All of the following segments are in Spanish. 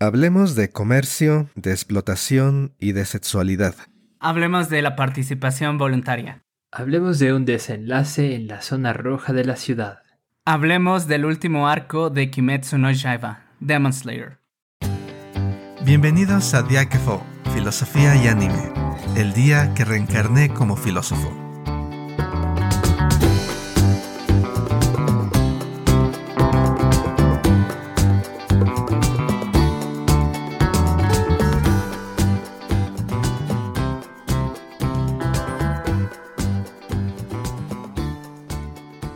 Hablemos de comercio, de explotación y de sexualidad. Hablemos de la participación voluntaria. Hablemos de un desenlace en la zona roja de la ciudad. Hablemos del último arco de Kimetsu no Yaiba, Demon Slayer. Bienvenidos a Diakefo, Filosofía y Anime, el día que reencarné como filósofo.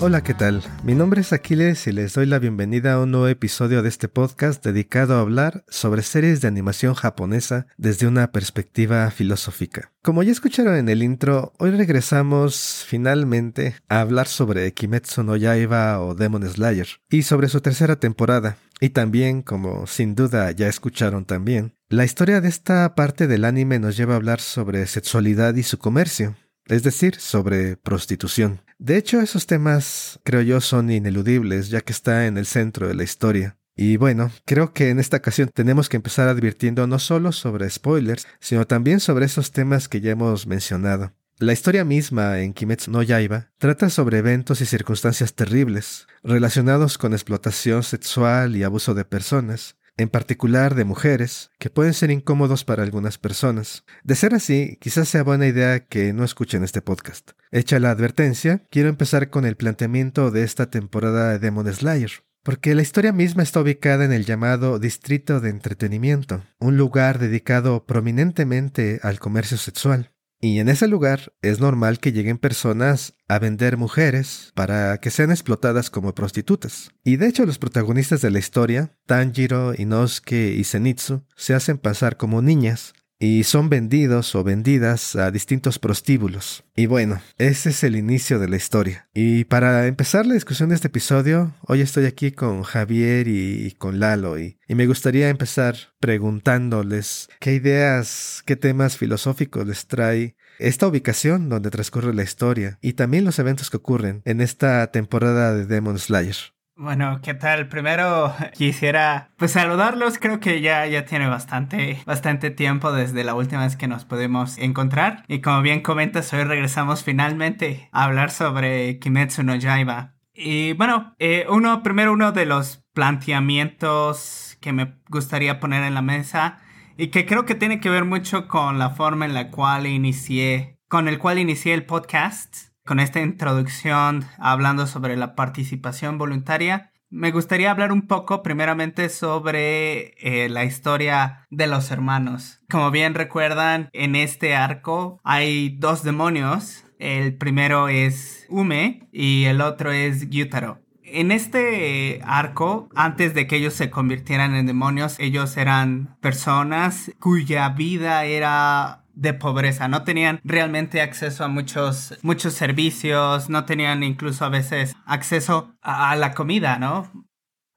Hola, ¿qué tal? Mi nombre es Aquiles y les doy la bienvenida a un nuevo episodio de este podcast dedicado a hablar sobre series de animación japonesa desde una perspectiva filosófica. Como ya escucharon en el intro, hoy regresamos finalmente a hablar sobre Kimetsu no Yaiba o Demon Slayer y sobre su tercera temporada. Y también, como sin duda ya escucharon también, la historia de esta parte del anime nos lleva a hablar sobre sexualidad y su comercio, es decir, sobre prostitución. De hecho, esos temas creo yo son ineludibles, ya que está en el centro de la historia. Y bueno, creo que en esta ocasión tenemos que empezar advirtiendo no solo sobre spoilers, sino también sobre esos temas que ya hemos mencionado. La historia misma en Kimetsu no Yaiba trata sobre eventos y circunstancias terribles relacionados con explotación sexual y abuso de personas, en particular de mujeres, que pueden ser incómodos para algunas personas. De ser así, quizás sea buena idea que no escuchen este podcast. Hecha la advertencia, quiero empezar con el planteamiento de esta temporada de Demon Slayer. Porque la historia misma está ubicada en el llamado Distrito de Entretenimiento, un lugar dedicado prominentemente al comercio sexual. Y en ese lugar es normal que lleguen personas a vender mujeres para que sean explotadas como prostitutas. Y de hecho los protagonistas de la historia, Tanjiro, Inosuke y Zenitsu, se hacen pasar como niñas y son vendidos o vendidas a distintos prostíbulos. Y bueno, ese es el inicio de la historia. Y para empezar la discusión de este episodio, hoy estoy aquí con Javier y, con Lalo y, me gustaría empezar preguntándoles qué ideas, qué temas filosóficos les trae esta ubicación donde transcurre la historia y también los eventos que ocurren en esta temporada de Demon Slayer. Bueno, ¿qué tal? Primero quisiera pues saludarlos, creo que ya, ya tiene bastante, bastante tiempo desde la última vez que nos pudimos encontrar y como bien comentas, hoy regresamos finalmente a hablar sobre Kimetsu no Yaiba. Y bueno, eh, uno, primero uno de los planteamientos que me gustaría poner en la mesa y que creo que tiene que ver mucho con la forma en la cual inicié, con el cual inicié el podcast con esta introducción hablando sobre la participación voluntaria, me gustaría hablar un poco primeramente sobre eh, la historia de los hermanos. Como bien recuerdan, en este arco hay dos demonios. El primero es Ume y el otro es Gyutaro. En este arco, antes de que ellos se convirtieran en demonios, ellos eran personas cuya vida era de pobreza, no tenían realmente acceso a muchos, muchos servicios, no tenían incluso a veces acceso a, la comida, ¿no?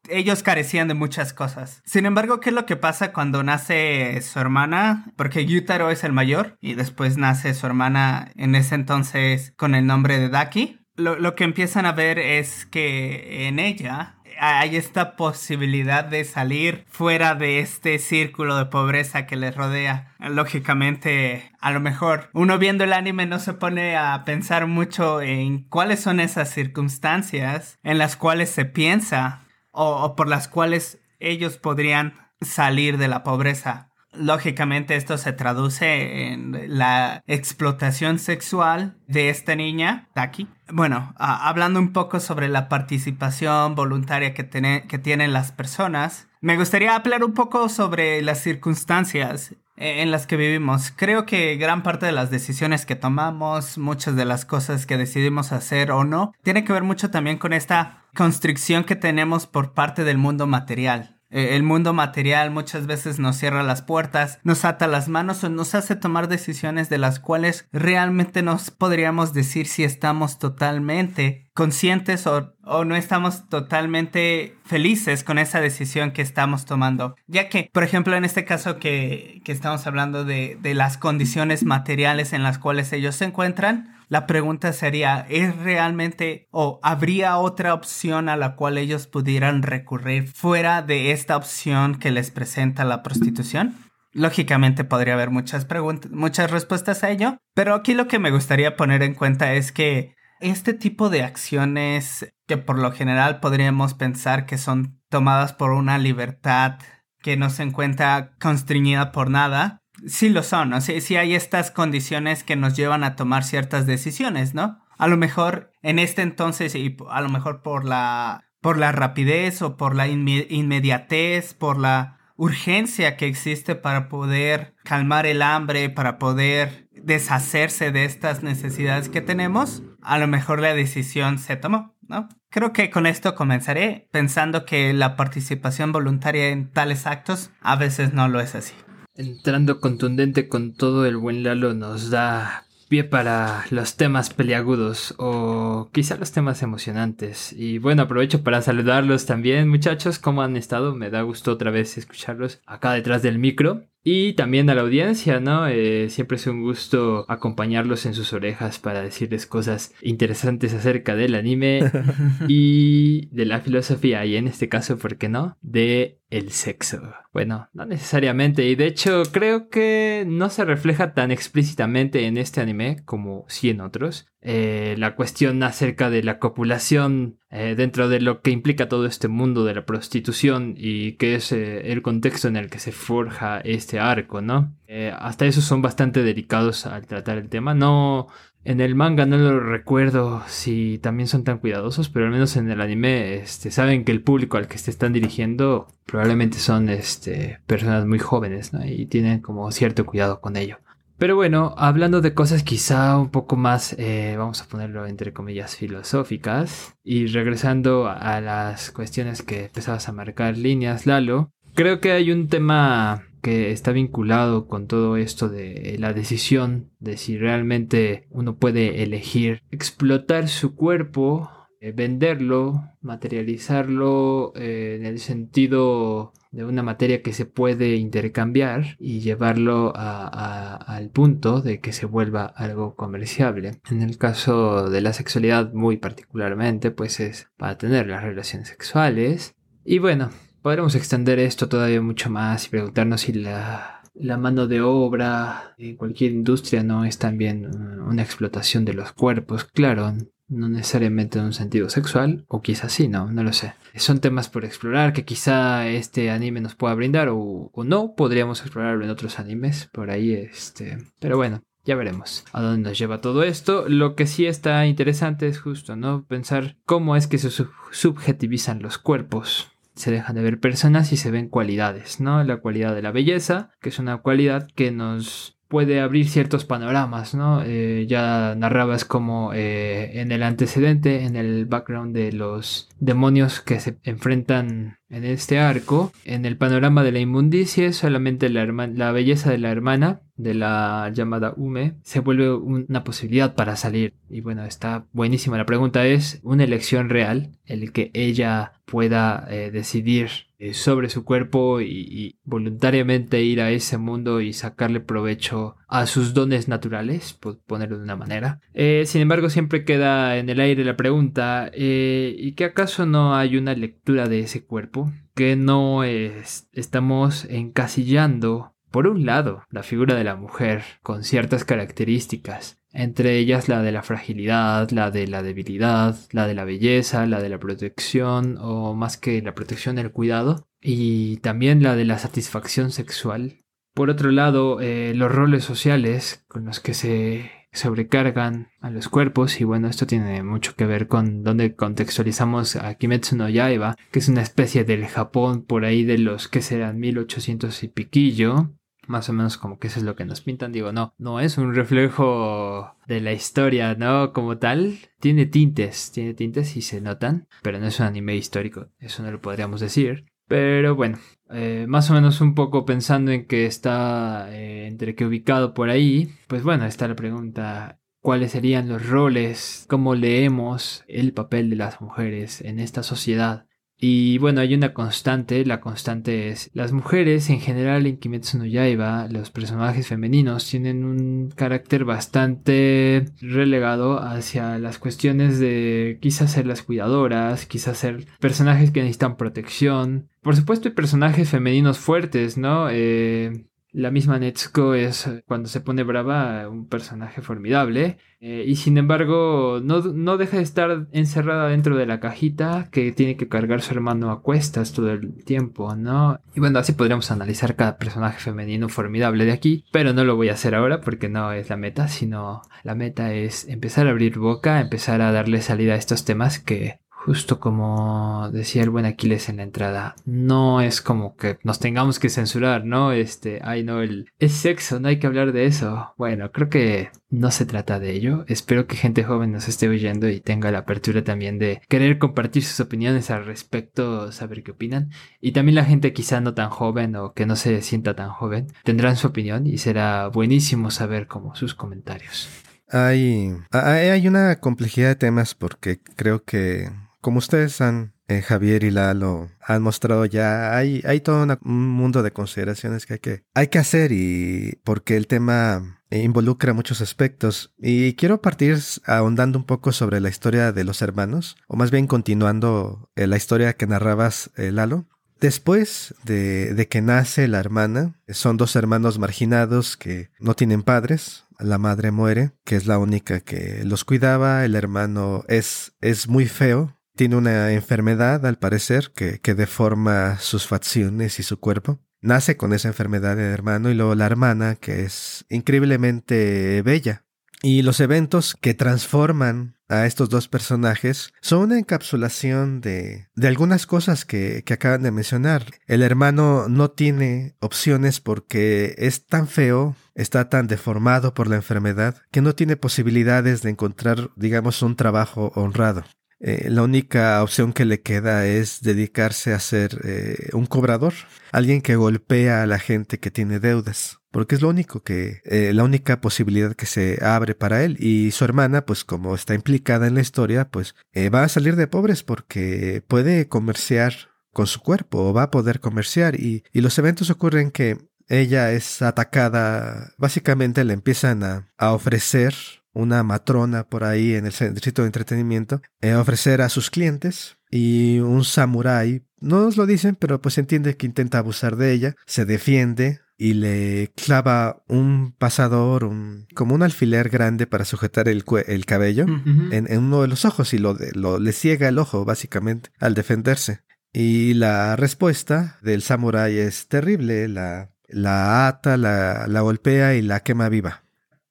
ellos carecían de muchas cosas. Sin embargo, ¿qué es lo que pasa cuando nace su hermana? Porque Yutaro es el mayor y después nace su hermana en ese entonces con el nombre de Daki. Lo, lo que empiezan a ver es que en ella hay esta posibilidad de salir fuera de este círculo de pobreza que les rodea. Lógicamente, a lo mejor uno viendo el anime no se pone a pensar mucho en cuáles son esas circunstancias en las cuales se piensa o, por las cuales ellos podrían salir de la pobreza. Lógicamente esto se traduce en la explotación sexual de esta niña, Taki. Bueno, hablando un poco sobre la participación voluntaria que, que tienen las personas, me gustaría hablar un poco sobre las circunstancias e, en las que vivimos. Creo que gran parte de las decisiones que tomamos, muchas de las cosas que decidimos hacer o no, tiene que ver mucho también con esta constricción que tenemos por parte del mundo material. Eh, el mundo material muchas veces nos cierra las puertas, nos ata las manos o nos hace tomar decisiones de las cuales realmente nos podríamos decir si estamos totalmente conscientes o, no estamos totalmente felices con esa decisión que estamos tomando. Ya que, por ejemplo, en este caso que, estamos hablando de, de las condiciones materiales en las cuales ellos se encuentran, la pregunta sería, ¿es realmente o habría otra opción a la cual ellos pudieran recurrir fuera de esta opción que les presenta la prostitución? Lógicamente podría haber muchas preguntas, muchas respuestas a ello, pero aquí lo que me gustaría poner en cuenta es que este tipo de acciones que por lo general podríamos pensar que son tomadas por una libertad que no se encuentra constreñida por nada, sí lo son, ¿no? Sí, sí hay estas condiciones que nos llevan a tomar ciertas decisiones, ¿no? A lo mejor en este entonces y a lo mejor por la por la rapidez o por la inmediatez, por la urgencia que existe para poder calmar el hambre, para poder deshacerse de estas necesidades que tenemos, a lo mejor la decisión se tomó, ¿no? Creo que con esto comenzaré pensando que la participación voluntaria en tales actos a veces no lo es así. Entrando contundente con todo el buen Lalo nos da pie para los temas peliagudos o quizá los temas emocionantes. Y bueno, aprovecho para saludarlos también muchachos, ¿cómo han estado? Me da gusto otra vez escucharlos acá detrás del micro. Y también a la audiencia, ¿no? Eh, siempre es un gusto acompañarlos en sus orejas para decirles cosas interesantes acerca del anime y de la filosofía y en este caso, ¿por qué no? De el sexo. Bueno, no necesariamente y de hecho creo que no se refleja tan explícitamente en este anime como sí en otros. Eh, la cuestión acerca de la copulación eh, dentro de lo que implica todo este mundo de la prostitución y que es eh, el contexto en el que se forja este arco, ¿no? hasta eso son bastante delicados al tratar el tema. No, en el manga no lo recuerdo si también son tan cuidadosos, pero al menos en el anime este, saben que el público al que se están dirigiendo probablemente son este, personas muy jóvenes ¿no? y tienen como cierto cuidado con ello. Pero bueno, hablando de cosas quizá un poco más, eh, vamos a ponerlo entre comillas, filosóficas, y regresando a las cuestiones que empezabas a marcar líneas, Lalo, creo que hay un tema que está vinculado con todo esto de la decisión de si realmente uno puede elegir explotar su cuerpo, eh, venderlo, materializarlo eh, en el sentido de una materia que se puede intercambiar y llevarlo al punto de que se vuelva algo comerciable. En el caso de la sexualidad muy particularmente, pues es para tener las relaciones sexuales. Y bueno, podremos extender esto todavía mucho más y preguntarnos si la, mano de obra en cualquier industria no es también una explotación de los cuerpos. Claro, no necesariamente en un sentido sexual, o quizás sí, no, no lo sé. Son temas por explorar que quizá este anime nos pueda brindar o, no, podríamos explorarlo en otros animes por ahí, este, pero bueno. Ya veremos a dónde nos lleva todo esto. Lo que sí está interesante es justo, ¿no? Pensar cómo es que se subjetivizan los cuerpos se dejan de ver personas y se ven cualidades, ¿no? La cualidad de la belleza, que es una cualidad que nos puede abrir ciertos panoramas, ¿no? Eh, ya narrabas como eh, en el antecedente, en el background de los demonios que se enfrentan en este arco, en el panorama de la inmundicia, solamente la, la belleza de la hermana, de la llamada Ume, se vuelve una posibilidad para salir. Y bueno, está buenísima. La pregunta es, ¿una elección real? El que ella pueda eh, decidir sobre su cuerpo y, voluntariamente ir a ese mundo y sacarle provecho a sus dones naturales, por ponerlo de una manera. Eh, sin embargo, siempre queda en el aire la pregunta, eh, ¿y que acaso no hay una lectura de ese cuerpo? Que no estamos encasillando por un lado, la figura de la mujer, con ciertas características, entre ellas la de la fragilidad, la de la debilidad, la de la belleza, la de la protección, o más que la protección, el cuidado, y también la de la satisfacción sexual. Por otro lado, eh, los roles sociales con los que se sobrecargan a los cuerpos y bueno, esto tiene mucho que ver con donde contextualizamos a Kimetsu no Yaiba, que es una especie del Japón por ahí de los que serán 1800 y piquillo, más o menos como que eso es lo que nos pintan. Digo, no, no es un reflejo de la historia, ¿no? Como tal, tiene tintes, tiene tintes y se notan, pero no es un anime histórico, eso no lo podríamos decir. Pero bueno, eh, más o menos un poco pensando en que está eh, entre que ubicado por ahí, pues bueno, está la pregunta, cuáles serían los roles, cómo leemos el papel de las mujeres en esta sociedad Y bueno, hay una constante, la constante es las mujeres en general en Kimetsu no Yaiba, los personajes femeninos tienen un carácter bastante relegado hacia las cuestiones de quizás ser las cuidadoras, quizás ser personajes que necesitan protección. Por supuesto hay personajes femeninos fuertes, ¿no? Eh, la misma Netsuko es, eh, cuando se pone brava, un personaje formidable. Eh, y sin embargo, no, no, deja de estar encerrada dentro de la cajita que tiene que cargar su hermano a cuestas todo el tiempo, ¿no? Y bueno, así podríamos analizar cada personaje femenino formidable de aquí. Pero no lo voy a hacer ahora porque no es la meta, sino la meta es empezar a abrir boca, empezar a darle salida a estos temas que Justo como decía el buen Aquiles en la entrada, no es como que nos tengamos que censurar, ¿no? Este, ay no, el es sexo, no hay que hablar de eso. Bueno, creo que no se trata de ello. Espero que gente joven nos esté oyendo y tenga la apertura también de querer compartir sus opiniones al respecto, saber qué opinan. Y también la gente quizá no tan joven o que no se sienta tan joven tendrán su opinión y será buenísimo saber como sus comentarios. Hay, hay una complejidad de temas porque creo que como ustedes han, eh, Javier y Lalo, han mostrado ya, hay, hay todo un mundo de consideraciones que hay, que hay que hacer y porque el tema involucra muchos aspectos. Y quiero partir ahondando un poco sobre la historia de los hermanos, o más bien continuando eh, la historia que narrabas, eh, Lalo. Después de, de, que nace la hermana, son dos hermanos marginados que no tienen padres. La madre muere, que es la única que los cuidaba. El hermano es, es muy feo, tiene una enfermedad, al parecer, que, que deforma sus facciones y su cuerpo. Nace con esa enfermedad de hermano y luego la hermana, que es increíblemente bella. Y los eventos que transforman a estos dos personajes son una encapsulación de, de algunas cosas que, que acaban de mencionar. El hermano no tiene opciones porque es tan feo, está tan deformado por la enfermedad, que no tiene posibilidades de encontrar, digamos, un trabajo honrado. Eh, la única opción que le queda es dedicarse a ser eh, un cobrador, alguien que golpea a la gente que tiene deudas, porque es lo único que, eh, la única posibilidad que se abre para él. Y su hermana, pues como está implicada en la historia, pues va a salir de pobres porque puede comerciar con su cuerpo o va a poder comerciar y, y los eventos ocurren que ella es atacada, básicamente le empiezan a, a ofrecer una matrona por ahí en el centro de entretenimiento, eh, ofrecer a sus clientes y un samurái, no nos lo dicen, pero pues entiende que intenta abusar de ella, se defiende y le clava un pasador, un, como un alfiler grande para sujetar el, el cabello en, uno de los ojos y lo, lo, le ciega el ojo básicamente al defenderse. Y la respuesta del samurái es terrible, la, la ata, la, la golpea y la quema viva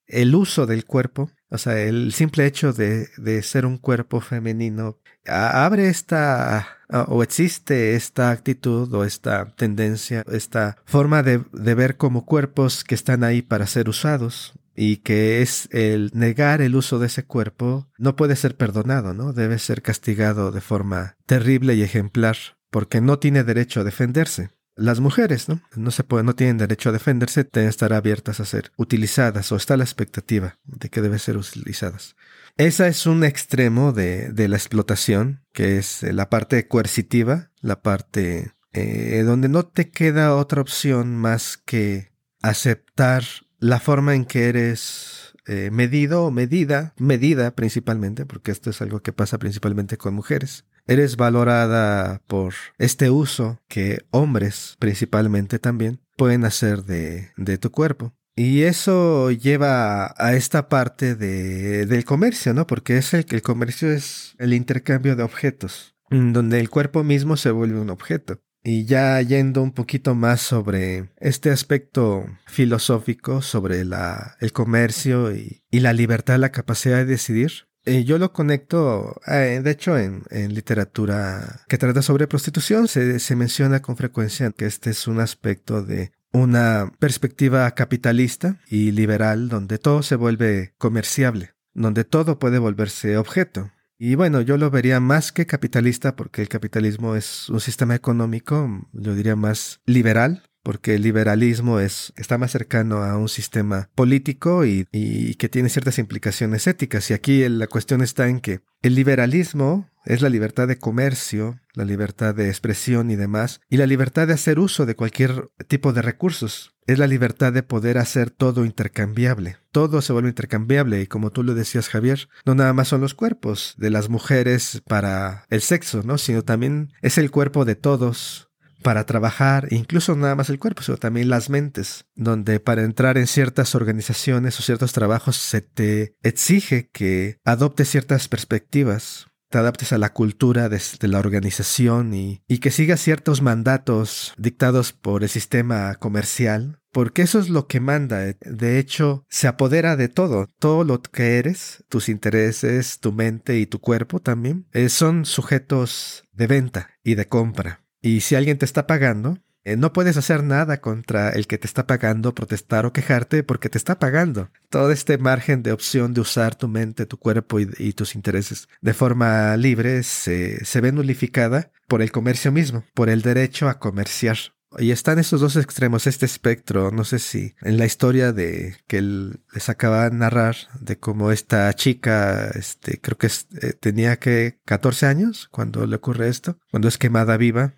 el uso del cuerpo, o sea, el simple hecho de, de ser un cuerpo femenino, abre esta, o existe esta actitud o esta tendencia, esta forma de, de ver como cuerpos que están ahí para ser usados y que es el negar el uso de ese cuerpo no puede ser perdonado, ¿no? Debe ser castigado de forma terrible y ejemplar porque no tiene derecho a defenderse las mujeres, ¿no? No se puede, no tienen derecho a defenderse, deben estar abiertas a ser utilizadas o está la expectativa de que deben ser utilizadas. Esa es un extremo de, de la explotación, que es la parte coercitiva, la parte eh, donde no te queda otra opción más que aceptar la forma en que eres eh, medido o medida, medida principalmente, porque esto es algo que pasa principalmente con mujeres eres valorada por este uso que hombres principalmente también pueden hacer de, de tu cuerpo. Y eso lleva a esta parte de, del comercio, ¿no? Porque es el el comercio es el intercambio de objetos, donde el cuerpo mismo se vuelve un objeto. Y ya yendo un poquito más sobre este aspecto filosófico, sobre la, el comercio y, y la libertad, la capacidad de decidir, eh, yo lo conecto, eh, de hecho, en, literatura que trata sobre prostitución, se, se menciona con frecuencia que este es un aspecto de una perspectiva capitalista y liberal donde todo se vuelve comerciable, donde todo puede volverse objeto. Y bueno, yo lo vería más que capitalista porque el capitalismo es un sistema económico, yo diría más liberal, porque el liberalismo es, está más cercano a un sistema político y, y que tiene ciertas implicaciones éticas. Y aquí la cuestión está en que el liberalismo es la libertad de comercio, la libertad de expresión y demás, y la libertad de hacer uso de cualquier tipo de recursos. Es la libertad de poder hacer todo intercambiable. Todo se vuelve intercambiable y como tú lo decías Javier, no nada más son los cuerpos de las mujeres para el sexo, ¿no? Sino también es el cuerpo de todos para trabajar, incluso nada más el cuerpo, sino también las mentes, donde para entrar en ciertas organizaciones o ciertos trabajos se te exige que adoptes ciertas perspectivas te adaptes a la cultura de, la organización y, que sigas ciertos mandatos dictados por el sistema comercial, porque eso es lo que manda. De hecho, se apodera de todo. Todo lo que eres, tus intereses, tu mente y tu cuerpo también, eh, son sujetos de venta y de compra. Y si alguien te está pagando, eh, no puedes hacer nada contra el que te está pagando, protestar o quejarte porque te está pagando. Todo este margen de opción de usar tu mente, tu cuerpo y, tus intereses de forma libre se, se ve nulificada por el comercio mismo, por el derecho a comerciar. Y están esos dos extremos, este espectro, no sé si en la historia de que les acaba de narrar, de cómo esta chica, este, creo que eh, tenía que 14 años cuando le ocurre esto, cuando es quemada viva,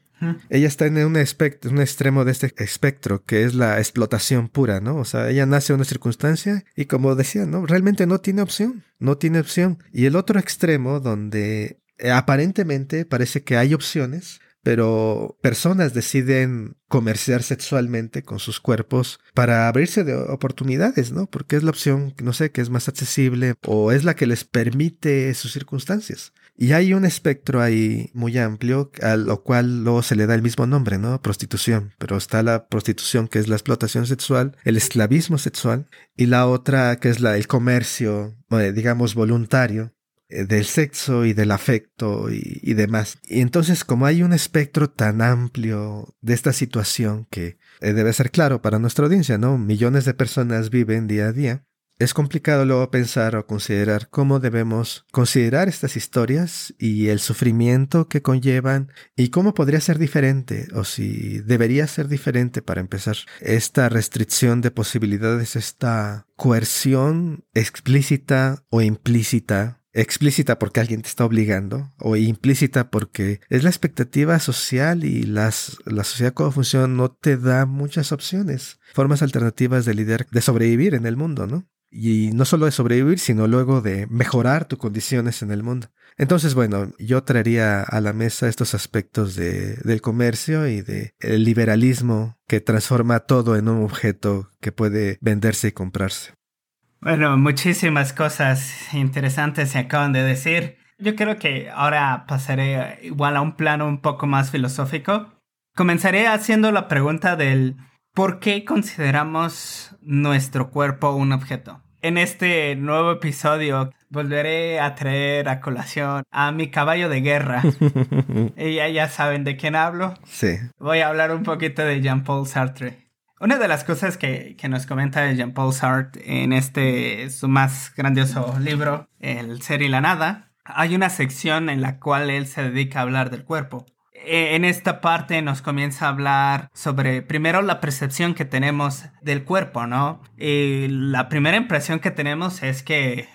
ella está en un, espectro, un extremo de este espectro, que es la explotación pura, ¿no? O sea, ella nace en una circunstancia y como decía, ¿no? Realmente no tiene opción, no tiene opción. Y el otro extremo donde eh, aparentemente parece que hay opciones, pero personas deciden comerciar sexualmente con sus cuerpos para abrirse de oportunidades, ¿no? Porque es la opción, no sé, que es más accesible o es la que les permite sus circunstancias. Y hay un espectro ahí muy amplio, a lo cual luego se le da el mismo nombre, ¿no? Prostitución. Pero está la prostitución, que es la explotación sexual, el esclavismo sexual, y la otra, que es la, el comercio, eh, digamos, voluntario, eh, del sexo y del afecto y, demás. Y entonces, como hay un espectro tan amplio de esta situación que eh, debe ser claro para nuestra audiencia, ¿no? Millones de personas viven día a día es complicado luego pensar o considerar cómo debemos considerar estas historias y el sufrimiento que conllevan y cómo podría ser diferente o si debería ser diferente para empezar. Esta restricción de posibilidades, esta coerción explícita o implícita explícita porque alguien te está obligando o implícita porque es la expectativa social y las, la sociedad como funciona no te da muchas opciones, formas alternativas de lidiar, de sobrevivir en el mundo, ¿no? Y no solo de sobrevivir, sino luego de mejorar tus condiciones en el mundo. Entonces, bueno, yo traería a la mesa estos aspectos de, del comercio y del el liberalismo que transforma todo en un objeto que puede venderse y comprarse. Bueno, muchísimas cosas interesantes se acaban de decir. Yo creo que ahora pasaré igual a un plano un poco más filosófico. Comenzaré haciendo la pregunta del ¿por qué consideramos nuestro cuerpo un objeto? En este nuevo episodio volveré a traer a colación a mi caballo de guerra. y ya, saben de quién hablo. Sí. Voy a hablar un poquito de Jean-Paul Sartre. Una de las cosas que, que nos comenta Jean-Paul Sartre en este su más grandioso libro, El ser y la nada, hay una sección en la cual él se dedica a hablar del cuerpo. Eh, en esta parte nos comienza a hablar sobre primero la percepción que tenemos del cuerpo, ¿no? Y la primera impresión que tenemos es que eh,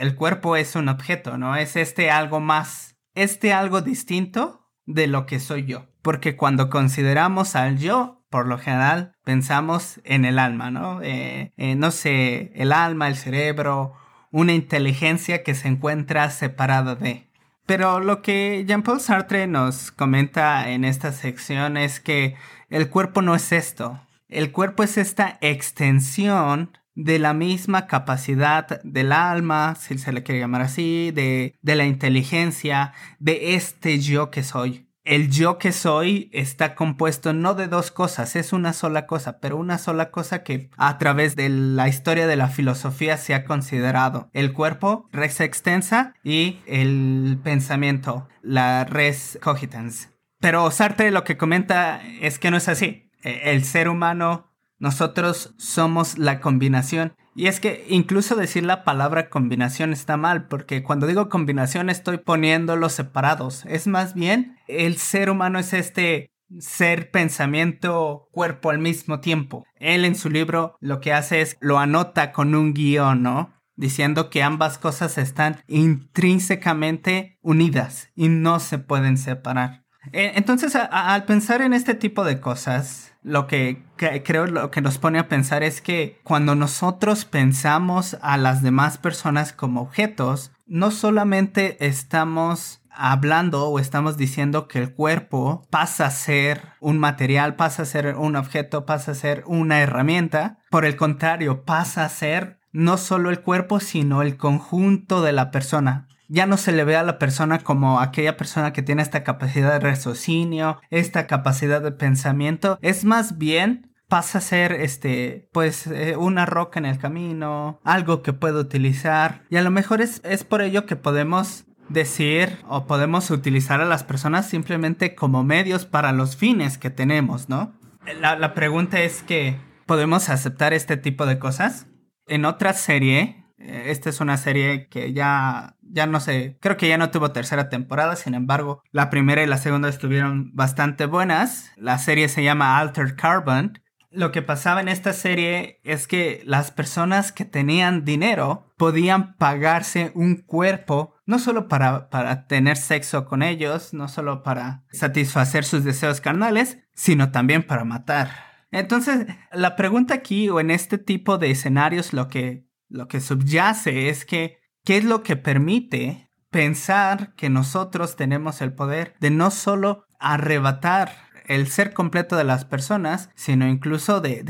el cuerpo es un objeto, ¿no? Es este algo más, este algo distinto de lo que soy yo. Porque cuando consideramos al yo, por lo general pensamos en el alma, ¿no? Eh, no sé, el alma, el cerebro, una inteligencia que se encuentra separada de. Pero lo que Jean-Paul Sartre nos comenta en esta sección es que el cuerpo no es esto. El cuerpo es esta extensión de la misma capacidad del alma, si se le quiere llamar así, de, de la inteligencia, de este yo que soy el yo que soy está compuesto no de dos cosas, es una sola cosa, pero una sola cosa que a través de la historia de la filosofía se ha considerado. El cuerpo, res extensa, y el pensamiento, la res cogitans. Pero Sartre lo que comenta es que no es así. E, el ser humano nosotros somos la combinación. Y es que incluso decir la palabra combinación está mal, porque cuando digo combinación estoy poniéndolos separados. Es más bien, el ser humano es este ser pensamiento, cuerpo al mismo tiempo. Él en su libro lo que hace es lo anota con un guion, ¿no? Diciendo que ambas cosas están intrínsecamente unidas y no se pueden separar. E, entonces, al pensar en este tipo de cosas, lo que, creo lo que nos pone a pensar es que cuando nosotros pensamos a las demás personas como objetos, no solamente estamos hablando o estamos diciendo que el cuerpo pasa a ser un material, pasa a ser un objeto, pasa a ser una herramienta. Por el contrario, pasa a ser no solo el cuerpo, sino el conjunto de la persona. Ya no se le ve a la persona como aquella persona que tiene esta capacidad de raciocinio, esta capacidad de pensamiento. Es más bien pasa a ser este pues eh, una roca en el camino algo que puedo utilizar y a lo mejor es, es por ello que podemos decir o podemos utilizar a las personas simplemente como medios para los fines que tenemos, ¿no? La, pregunta es que, ¿podemos aceptar este tipo de cosas? En otra serie, esta es una serie que ya, ya no sé, creo que ya no tuvo tercera temporada, sin embargo, la primera y la segunda estuvieron bastante buenas. La serie se llama Altered Carbon lo que pasaba en esta serie es que las personas que tenían dinero podían pagarse un cuerpo no solo para, para tener sexo con ellos, no solo para satisfacer sus deseos carnales, sino también para matar. Entonces, la pregunta aquí o en este tipo de escenarios lo que, lo que subyace es que, ¿qué es lo que permite pensar que nosotros tenemos el poder de no solo arrebatar el ser completo de las personas, sino incluso de,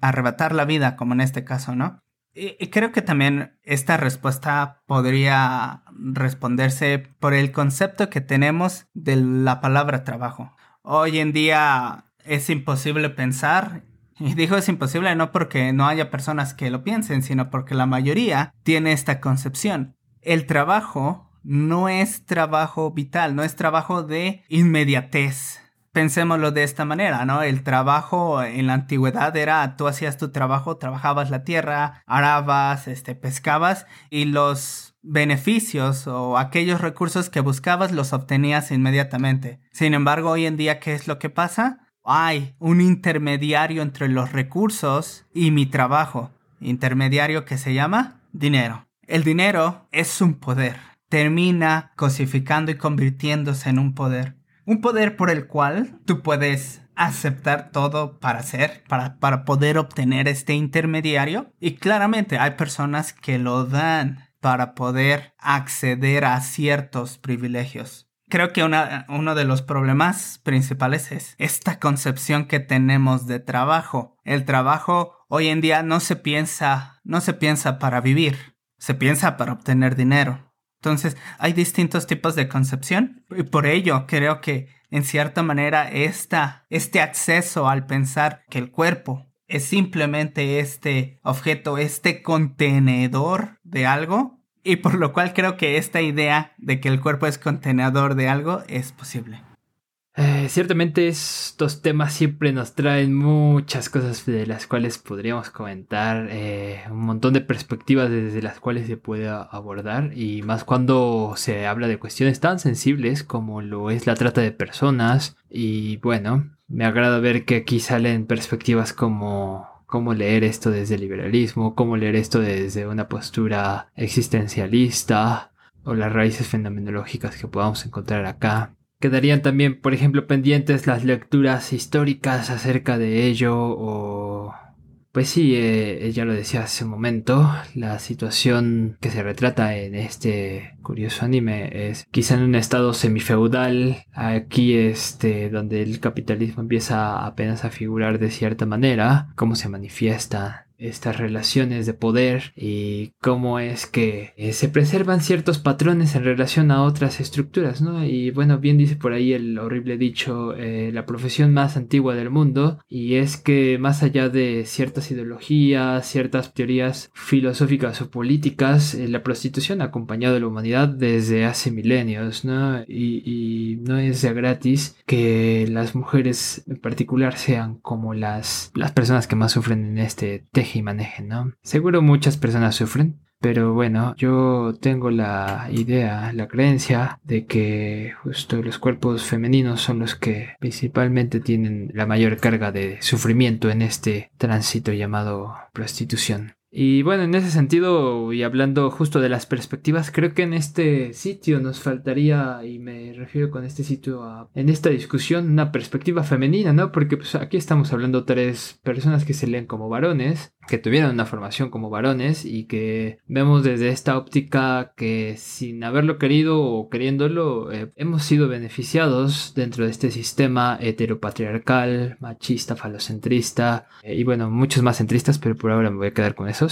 arrebatar la vida, como en este caso, ¿no? Y, creo que también esta respuesta podría responderse por el concepto que tenemos de la palabra trabajo. Hoy en día es imposible pensar, y digo es imposible no porque no haya personas que lo piensen, sino porque la mayoría tiene esta concepción. El trabajo no es trabajo vital, no es trabajo de inmediatez pensémoslo de esta manera, ¿no? El trabajo en la antigüedad era, tú hacías tu trabajo, trabajabas la tierra, arabas, este, pescabas y los beneficios o aquellos recursos que buscabas los obtenías inmediatamente. Sin embargo, hoy en día, ¿qué es lo que pasa? Hay un intermediario entre los recursos y mi trabajo. Intermediario que se llama dinero. El dinero es un poder. Termina cosificando y convirtiéndose en un poder. Un poder por el cual tú puedes aceptar todo para ser, para, para poder obtener este intermediario. Y claramente hay personas que lo dan para poder acceder a ciertos privilegios. Creo que uno de los problemas principales es esta concepción que tenemos de trabajo. El trabajo hoy en día no se piensa, no se piensa para vivir, se piensa para obtener dinero. Entonces, hay distintos tipos de concepción y por ello creo que en cierta manera esta, este acceso al pensar que el cuerpo es simplemente este objeto, este contenedor de algo y por lo cual creo que esta idea de que el cuerpo es contenedor de algo es posible. Eh, ciertamente estos temas siempre nos traen muchas cosas de las cuales podríamos comentar, eh, un montón de perspectivas desde las cuales se puede abordar y más cuando se habla de cuestiones tan sensibles como lo es la trata de personas y bueno, me agrada ver que aquí salen perspectivas como cómo leer esto desde el liberalismo, cómo leer esto desde una postura existencialista o las raíces fenomenológicas que podamos encontrar acá. Quedarían también, por ejemplo, pendientes las lecturas históricas acerca de ello o... Pues sí, eh, ella lo decía hace un momento, la situación que se retrata en este curioso anime es quizá en un estado semifeudal, aquí este, donde el capitalismo empieza apenas a figurar de cierta manera, cómo se manifiesta estas relaciones de poder y cómo es que eh, se preservan ciertos patrones en relación a otras estructuras, ¿no? Y bueno, bien dice por ahí el horrible dicho, eh, la profesión más antigua del mundo, y es que más allá de ciertas ideologías, ciertas teorías filosóficas o políticas, eh, la prostitución ha acompañado a la humanidad desde hace milenios, ¿no? Y, no es ya gratis que las mujeres en particular sean como las, las personas que más sufren en este teje y maneje, ¿no? Seguro muchas personas sufren, Pero bueno, yo tengo la idea, la creencia de que justo los cuerpos femeninos son los que principalmente tienen la mayor carga de sufrimiento en este tránsito llamado prostitución. Y bueno, en ese sentido, y hablando justo de las perspectivas, creo que en este sitio nos faltaría, y me refiero con este sitio a, en esta discusión, una perspectiva femenina, ¿no? Porque pues aquí estamos hablando tres personas que se leen como varones, que tuvieron una formación como varones y que vemos desde esta óptica que sin haberlo querido o queriéndolo, eh, hemos sido beneficiados dentro de este sistema heteropatriarcal, machista, falocentrista, eh, y bueno, muchos más centristas, pero por ahora me voy a quedar con eso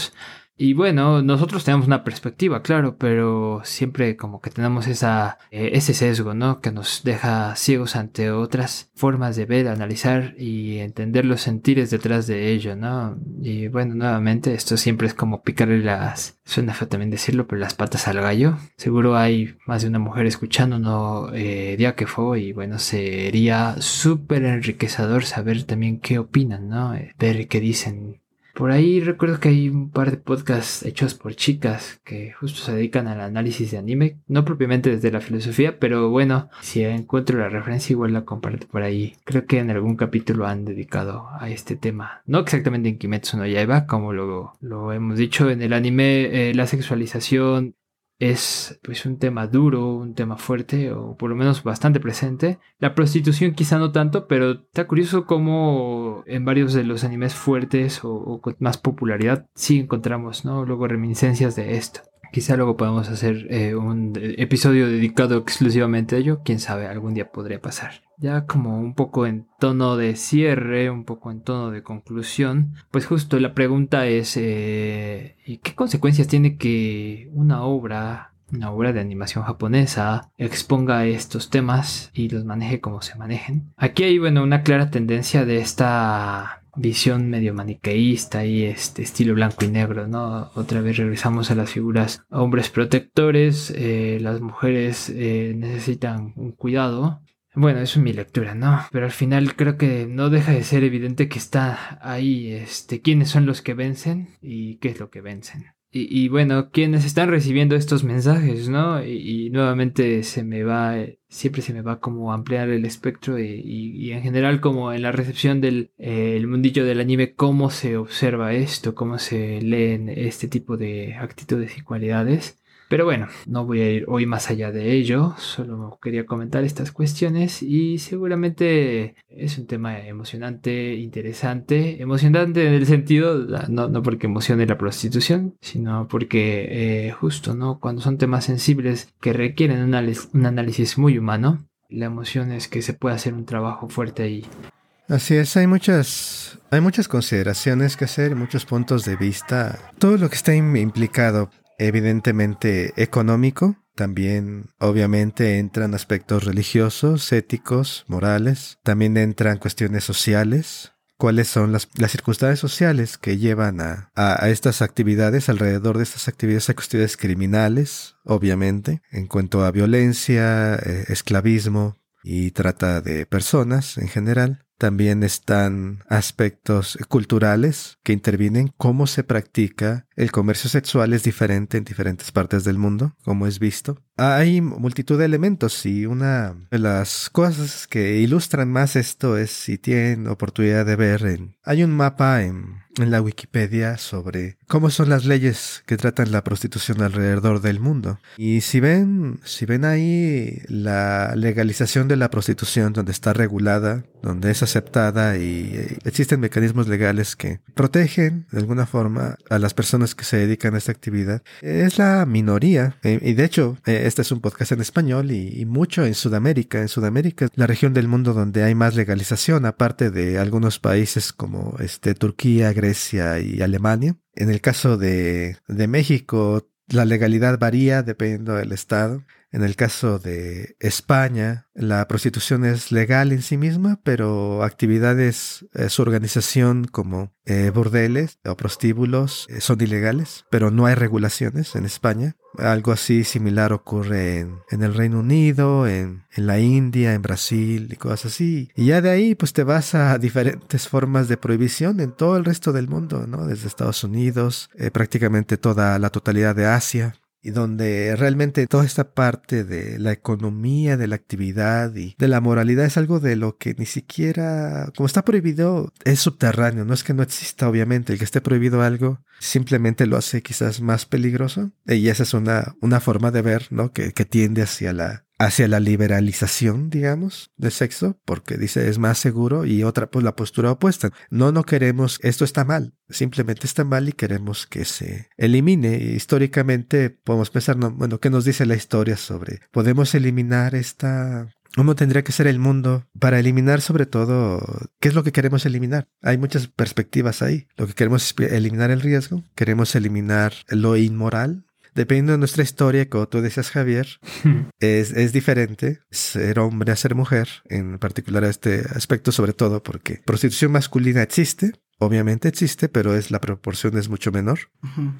y bueno, nosotros tenemos una perspectiva, claro, pero siempre como que tenemos esa, eh, ese sesgo, ¿no? Que nos deja ciegos ante otras formas de ver, analizar y entender los sentires detrás de ello, ¿no? Y bueno, nuevamente, esto siempre es como picarle las, suena feo también decirlo, pero las patas al gallo. Seguro hay más de una mujer escuchando, ¿no? Eh, día que fue, y bueno, sería súper enriquecedor saber también qué opinan, ¿no? Eh, ver qué dicen por ahí recuerdo que hay un par de podcasts hechos por chicas que justo se dedican al análisis de anime, no propiamente desde la filosofía, pero bueno, si encuentro la referencia igual la comparto por ahí. Creo que en algún capítulo han dedicado a este tema. No exactamente en Kimetsu no Yaiba, como lo, lo hemos dicho en el anime, eh, la sexualización es pues un tema duro, un tema fuerte o por lo menos bastante presente. La prostitución quizá no tanto, pero está curioso cómo en varios de los animes fuertes o, con más popularidad sí encontramos, ¿no? Luego reminiscencias de esto. Quizá luego podamos hacer eh, un episodio dedicado exclusivamente a ello. Quién sabe, algún día podría pasar. Ya como un poco en tono de cierre, un poco en tono de conclusión, pues justo la pregunta es, eh, ¿y qué consecuencias tiene que una obra, una obra de animación japonesa, exponga estos temas y los maneje como se manejen? Aquí hay, bueno, una clara tendencia de esta visión medio maniqueísta y este estilo blanco y negro, ¿no? Otra vez regresamos a las figuras hombres protectores, eh, las mujeres eh, necesitan un cuidado. Bueno, eso es mi lectura, ¿no? Pero al final creo que no deja de ser evidente que está ahí, este, quiénes son los que vencen y qué es lo que vencen. Y, bueno, quienes están recibiendo estos mensajes, ¿no? Y, nuevamente se me va, siempre se me va como ampliar el espectro y, en general como en la recepción del eh, el mundillo del anime, cómo se observa esto, cómo se leen este tipo de actitudes y cualidades. Pero bueno, no voy a ir hoy más allá de ello, solo quería comentar estas cuestiones y seguramente es un tema emocionante, interesante, emocionante en el sentido, no, no porque emocione la prostitución, sino porque eh, justo, ¿no? Cuando son temas sensibles que requieren un análisis, muy humano, la emoción es que se puede hacer un trabajo fuerte ahí. Así es, hay muchas, hay muchas consideraciones que hacer, muchos puntos de vista, todo lo que está implicado evidentemente económico, también obviamente entran aspectos religiosos, éticos, morales, también entran cuestiones sociales, cuáles son las, circunstancias sociales que llevan a, estas actividades, alrededor de estas actividades a cuestiones criminales, obviamente, en cuanto a violencia, eh, esclavismo y trata de personas en general. También están aspectos culturales que intervienen, cómo se practica el comercio sexual es diferente en diferentes partes del mundo, como es visto. Hay multitud de elementos y una de las cosas que ilustran más esto es si tienen oportunidad de ver en... Hay un mapa en, en la Wikipedia sobre cómo son las leyes que tratan la prostitución alrededor del mundo. Y si ven, si ven ahí la legalización de la prostitución donde está regulada, donde es aceptada y eh, existen mecanismos legales que protegen de alguna forma a las personas que se dedican a esta actividad, es la minoría. Eh, y de hecho, eh, este es un podcast en español y, mucho en Sudamérica. En Sudamérica, la región del mundo donde hay más legalización, aparte de algunos países como este, Turquía, Grecia y Alemania. En el caso de, de México, la legalidad varía dependiendo del estado. En el caso de España, la prostitución es legal en sí misma, pero actividades, eh, su organización como eh, o prostíbulos eh, son ilegales, pero no hay regulaciones en España. Algo así similar ocurre en, el Reino Unido, en, la India, en Brasil y cosas así. Y ya de ahí pues te vas a diferentes formas de prohibición en todo el resto del mundo, ¿no? Desde Estados Unidos, eh, prácticamente toda la totalidad de Asia y donde realmente toda esta parte de la economía, de la actividad y de la moralidad es algo de lo que ni siquiera, como está prohibido, es subterráneo. No es que no exista, obviamente, el que esté prohibido algo simplemente lo hace quizás más peligroso. Y esa es una, una forma de ver, ¿no? Que, que tiende hacia la hacia la liberalización, digamos, del sexo, porque dice es más seguro y otra, pues la postura opuesta. No, no queremos, esto está mal, simplemente está mal y queremos que se elimine. Históricamente podemos pensar, bueno, ¿qué nos dice la historia sobre, podemos eliminar esta ¿Cómo tendría que ser el mundo para eliminar sobre todo qué es lo que queremos eliminar? Hay muchas perspectivas ahí. Lo que queremos es eliminar el riesgo, queremos eliminar lo inmoral, dependiendo de nuestra historia, como tú decías, Javier, es, es diferente ser hombre a ser mujer, en particular a este aspecto, sobre todo porque prostitución masculina existe, obviamente existe, pero es la proporción es mucho menor.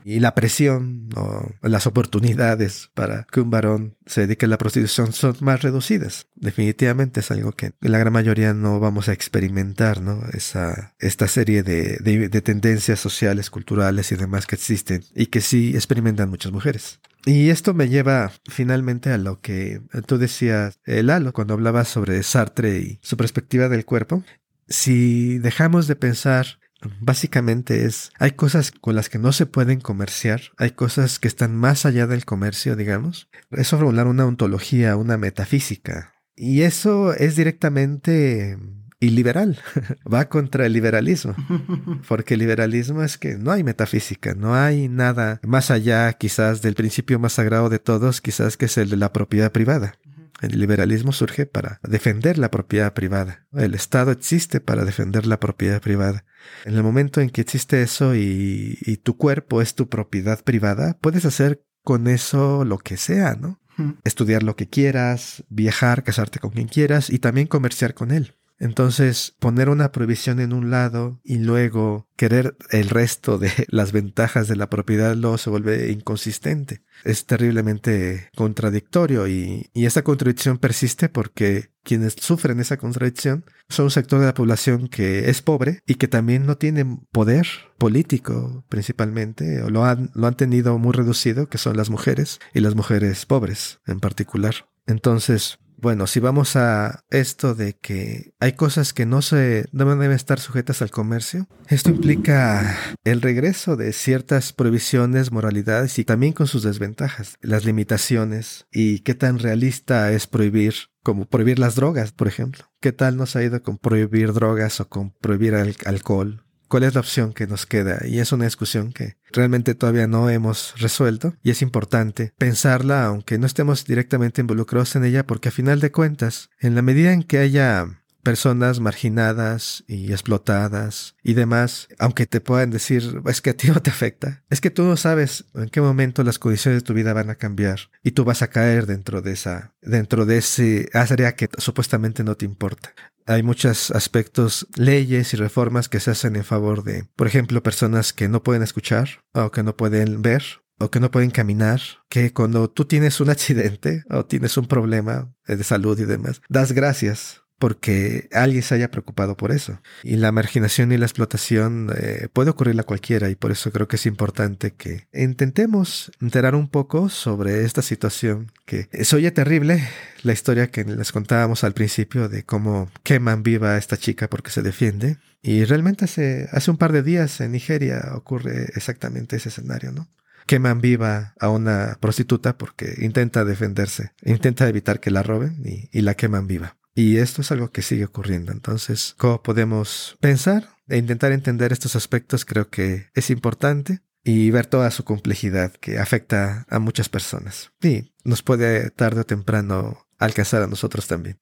Y la presión o las oportunidades para que un varón se dedique a la prostitución son más reducidas. Definitivamente es algo que la gran mayoría no vamos a experimentar, ¿no? Esa, esta serie de, de, tendencias sociales, culturales y demás que existen y que sí experimentan muchas mujeres. Y esto me lleva finalmente a lo que tú decías, eh, Lalo, cuando hablabas sobre Sartre y su perspectiva del cuerpo. Si dejamos de pensar Básicamente es, hay cosas con las que no se pueden comerciar, hay cosas que están más allá del comercio, digamos. Es formular una ontología, una metafísica. Y eso es directamente iliberal, va contra el liberalismo, porque el liberalismo es que no hay metafísica, no hay nada más allá quizás del principio más sagrado de todos, quizás que es el de la propiedad privada. El liberalismo surge para defender la propiedad privada. El Estado existe para defender la propiedad privada. En el momento en que existe eso y, tu cuerpo es tu propiedad privada, puedes hacer con eso lo que sea, ¿no? Estudiar lo que quieras, viajar, casarte con quien quieras y también comerciar con él. Entonces, poner una prohibición en un lado y luego querer el resto de las ventajas de la propiedad luego se vuelve inconsistente. Es terriblemente contradictorio y, y esa contradicción persiste porque quienes sufren esa contradicción son un sector de la población que es pobre y que también no tiene poder político principalmente, o lo han, lo han tenido muy reducido, que son las mujeres y las mujeres pobres en particular. Entonces, bueno, si vamos a esto de que hay cosas que no se no deben estar sujetas al comercio, esto implica el regreso de ciertas prohibiciones, moralidades y también con sus desventajas, las limitaciones y qué tan realista es prohibir como prohibir las drogas, por ejemplo. ¿Qué tal nos ha ido con prohibir drogas o con prohibir el alcohol cuál es la opción que nos queda. Y es una discusión que realmente todavía no hemos resuelto y es importante pensarla aunque no estemos directamente involucrados en ella porque a final de cuentas, en la medida en que haya personas marginadas y explotadas y demás, aunque te puedan decir, es que a ti no te afecta, es que tú no sabes en qué momento las condiciones de tu vida van a cambiar y tú vas a caer dentro de esa, dentro de ese área que supuestamente no te importa. Hay muchos aspectos, leyes y reformas que se hacen en favor de, por ejemplo, personas que no pueden escuchar o que no pueden ver o que no pueden caminar, que cuando tú tienes un accidente o tienes un problema de salud y demás, das gracias porque alguien se haya preocupado por eso. Y la marginación y la explotación eh, puede ocurrir a cualquiera y por eso creo que es importante que intentemos enterar un poco sobre esta situación que se oye terrible, la historia que les contábamos al principio de cómo queman viva a esta chica porque se defiende. Y realmente hace, hace un par de días en Nigeria ocurre exactamente ese escenario, ¿no? queman viva a una prostituta porque intenta defenderse, intenta evitar que la roben y la queman viva. Y esto es algo que sigue ocurriendo. Entonces, ¿cómo podemos pensar e intentar entender estos aspectos? Creo que es importante y ver toda su complejidad que afecta a muchas personas. Y nos puede tarde o temprano alcanzar a nosotros también.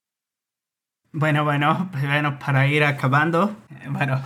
Bueno, bueno, pues bueno, para ir acabando, eh, bueno,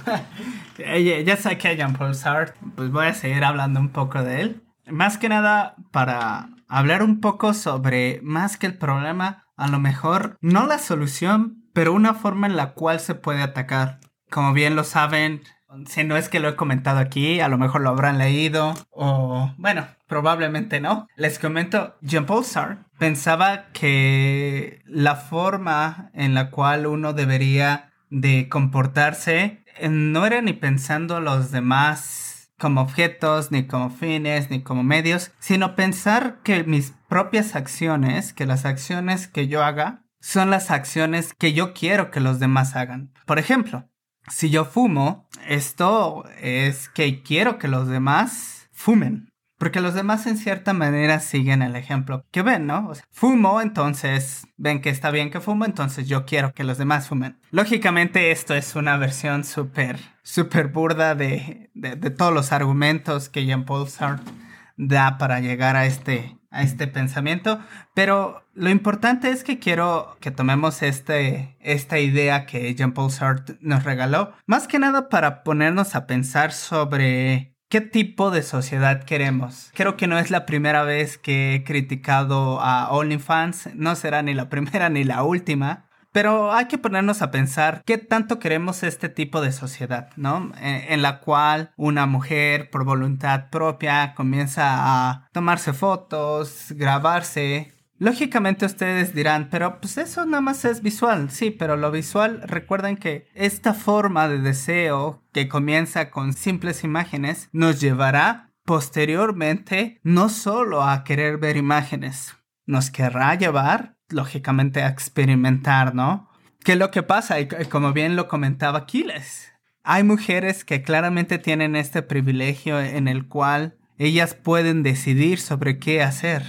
ya sé que Jean Paul Sartre, pues voy a seguir hablando un poco de él. Más que nada para hablar un poco sobre más que el problema, a lo mejor no la solución, pero una forma en la cual se puede atacar. Como bien lo saben, si no es que lo he comentado aquí, a lo mejor lo habrán leído o bueno, probablemente no. Les comento, Jean-Paul Sartre pensaba que la forma en la cual uno debería de comportarse eh, no era ni pensando los demás como objetos, ni como fines, ni como medios, sino pensar que mis propias acciones, que las acciones que yo haga, son las acciones que yo quiero que los demás hagan. Por ejemplo, si yo fumo, esto es que quiero que los demás fumen. Porque los demás en cierta manera siguen el ejemplo que ven, ¿no? fumo, entonces ven que está bien que fumo, entonces yo quiero que los demás fumen. Lógicamente esto es una versión súper, súper burda de, de, todos los argumentos que Jean-Paul Sartre da para llegar a este, a este pensamiento, pero lo importante es que quiero que tomemos este, esta idea que Jean-Paul Sartre nos regaló, más que nada para ponernos a pensar sobre qué tipo de sociedad queremos. Creo que no es la primera vez que he criticado a OnlyFans, no será ni la primera ni la última, pero hay que ponernos a pensar qué tanto queremos este tipo de sociedad, ¿no? En, la cual una mujer por voluntad propia comienza a tomarse fotos, grabarse. Lógicamente ustedes dirán, pero pues eso nada más es visual, sí, pero lo visual, recuerden que esta forma de deseo que comienza con simples imágenes nos llevará posteriormente no solo a querer ver imágenes, nos querrá llevar lógicamente a experimentar, ¿no? ¿Qué es lo que pasa? Y como bien lo comentaba Aquiles, hay mujeres que claramente tienen este privilegio en el cual ellas pueden decidir sobre qué hacer,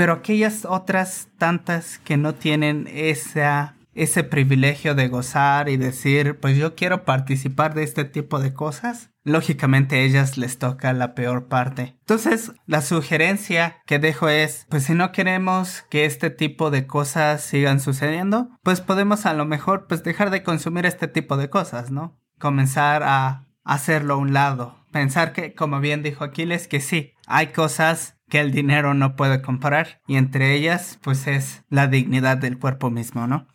pero aquellas otras tantas que no tienen ese privilegio de gozar y decir, pues yo quiero participar de este tipo de cosas, lógicamente a ellas les toca la peor parte. Entonces, la sugerencia que dejo es, pues si no queremos que este tipo de cosas sigan sucediendo, pues podemos a lo mejor pues dejar de consumir este tipo de cosas, ¿no? Comenzar a hacerlo a un lado. Pensar que, como bien dijo Aquiles, que sí, hay cosas que el dinero no puede comprar y entre ellas pues es la dignidad del cuerpo mismo, ¿no?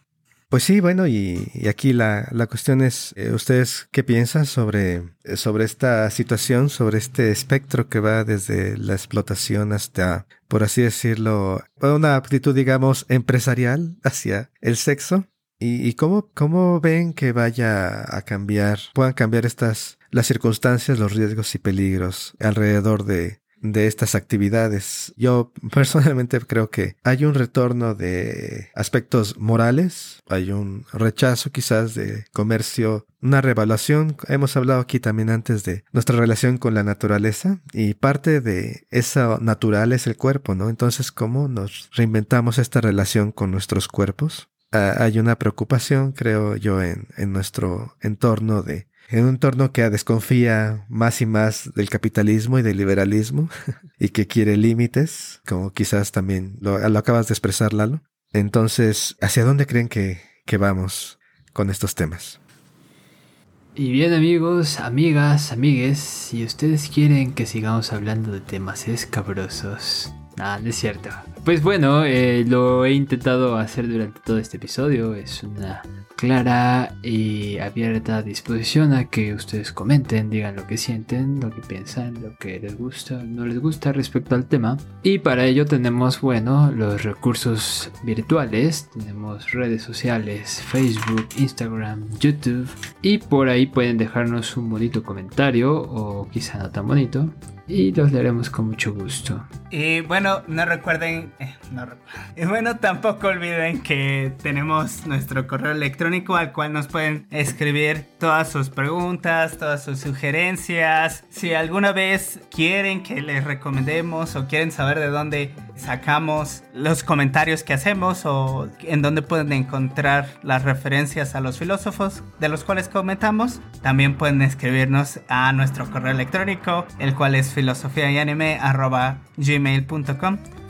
Pues sí, bueno, y, aquí la, la, cuestión es, eh, ¿ustedes qué piensan sobre, sobre esta situación, sobre este espectro que va desde la explotación hasta, por así decirlo, una actitud, digamos, empresarial hacia el sexo? ¿Y, y cómo, cómo ven que vaya a cambiar, puedan cambiar estas, las circunstancias, los riesgos y peligros alrededor de, de estas actividades. Yo personalmente creo que hay un retorno de aspectos morales, hay un rechazo quizás de comercio, una revaluación. Hemos hablado aquí también antes de nuestra relación con la naturaleza y parte de eso natural es el cuerpo, ¿no? Entonces, ¿cómo nos reinventamos esta relación con nuestros cuerpos? Ah, hay una preocupación, creo yo, en, en nuestro entorno de en un entorno que desconfía más y más del capitalismo y del liberalismo y que quiere límites, como quizás también lo, acabas de expresar, Lalo. Entonces, ¿hacia dónde creen que, que vamos con estos temas? Y bien amigos, amigas, amigues, si ustedes quieren que sigamos hablando de temas escabrosos, nada, no es cierto. Pues bueno, eh, lo he intentado hacer durante todo este episodio, es una clara y abierta disposición a que ustedes comenten, digan lo que sienten, lo que piensan, lo que les gusta, no les gusta respecto al tema. Y para ello tenemos, bueno, los recursos virtuales, tenemos redes sociales, Facebook, Instagram, YouTube. Y por ahí pueden dejarnos un bonito comentario o quizá no tan bonito y los leeremos con mucho gusto. Y bueno, no recuerden, eh, y bueno, tampoco olviden que tenemos nuestro correo electrónico al cual nos pueden escribir todas sus preguntas, todas sus sugerencias. Si alguna vez quieren que les recomendemos o quieren saber de dónde sacamos los comentarios que hacemos o en dónde pueden encontrar las referencias a los filósofos de los cuales comentamos, también pueden escribirnos a nuestro correo electrónico, el cual es filosofía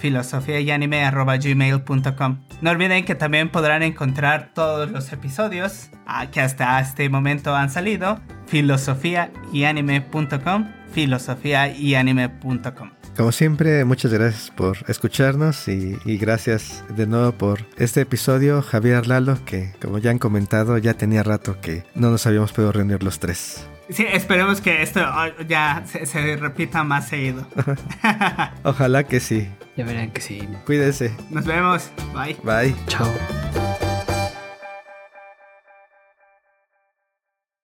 y anime gmail.com filosofía y anime gmail.com no olviden que también podrán encontrar todos los episodios ah, que hasta este momento han salido filosofía y anime.com filosofía y anime.com como siempre, muchas gracias por escucharnos y, gracias de nuevo por este episodio, Javier Lalo, que como ya han comentado, ya tenía rato que no nos habíamos podido reunir los tres. Sí, esperemos que esto oh, ya se, se repita más seguido. Ojalá que sí. Ya verán que sí. Cuídese. Nos vemos. Bye. Bye. Chao.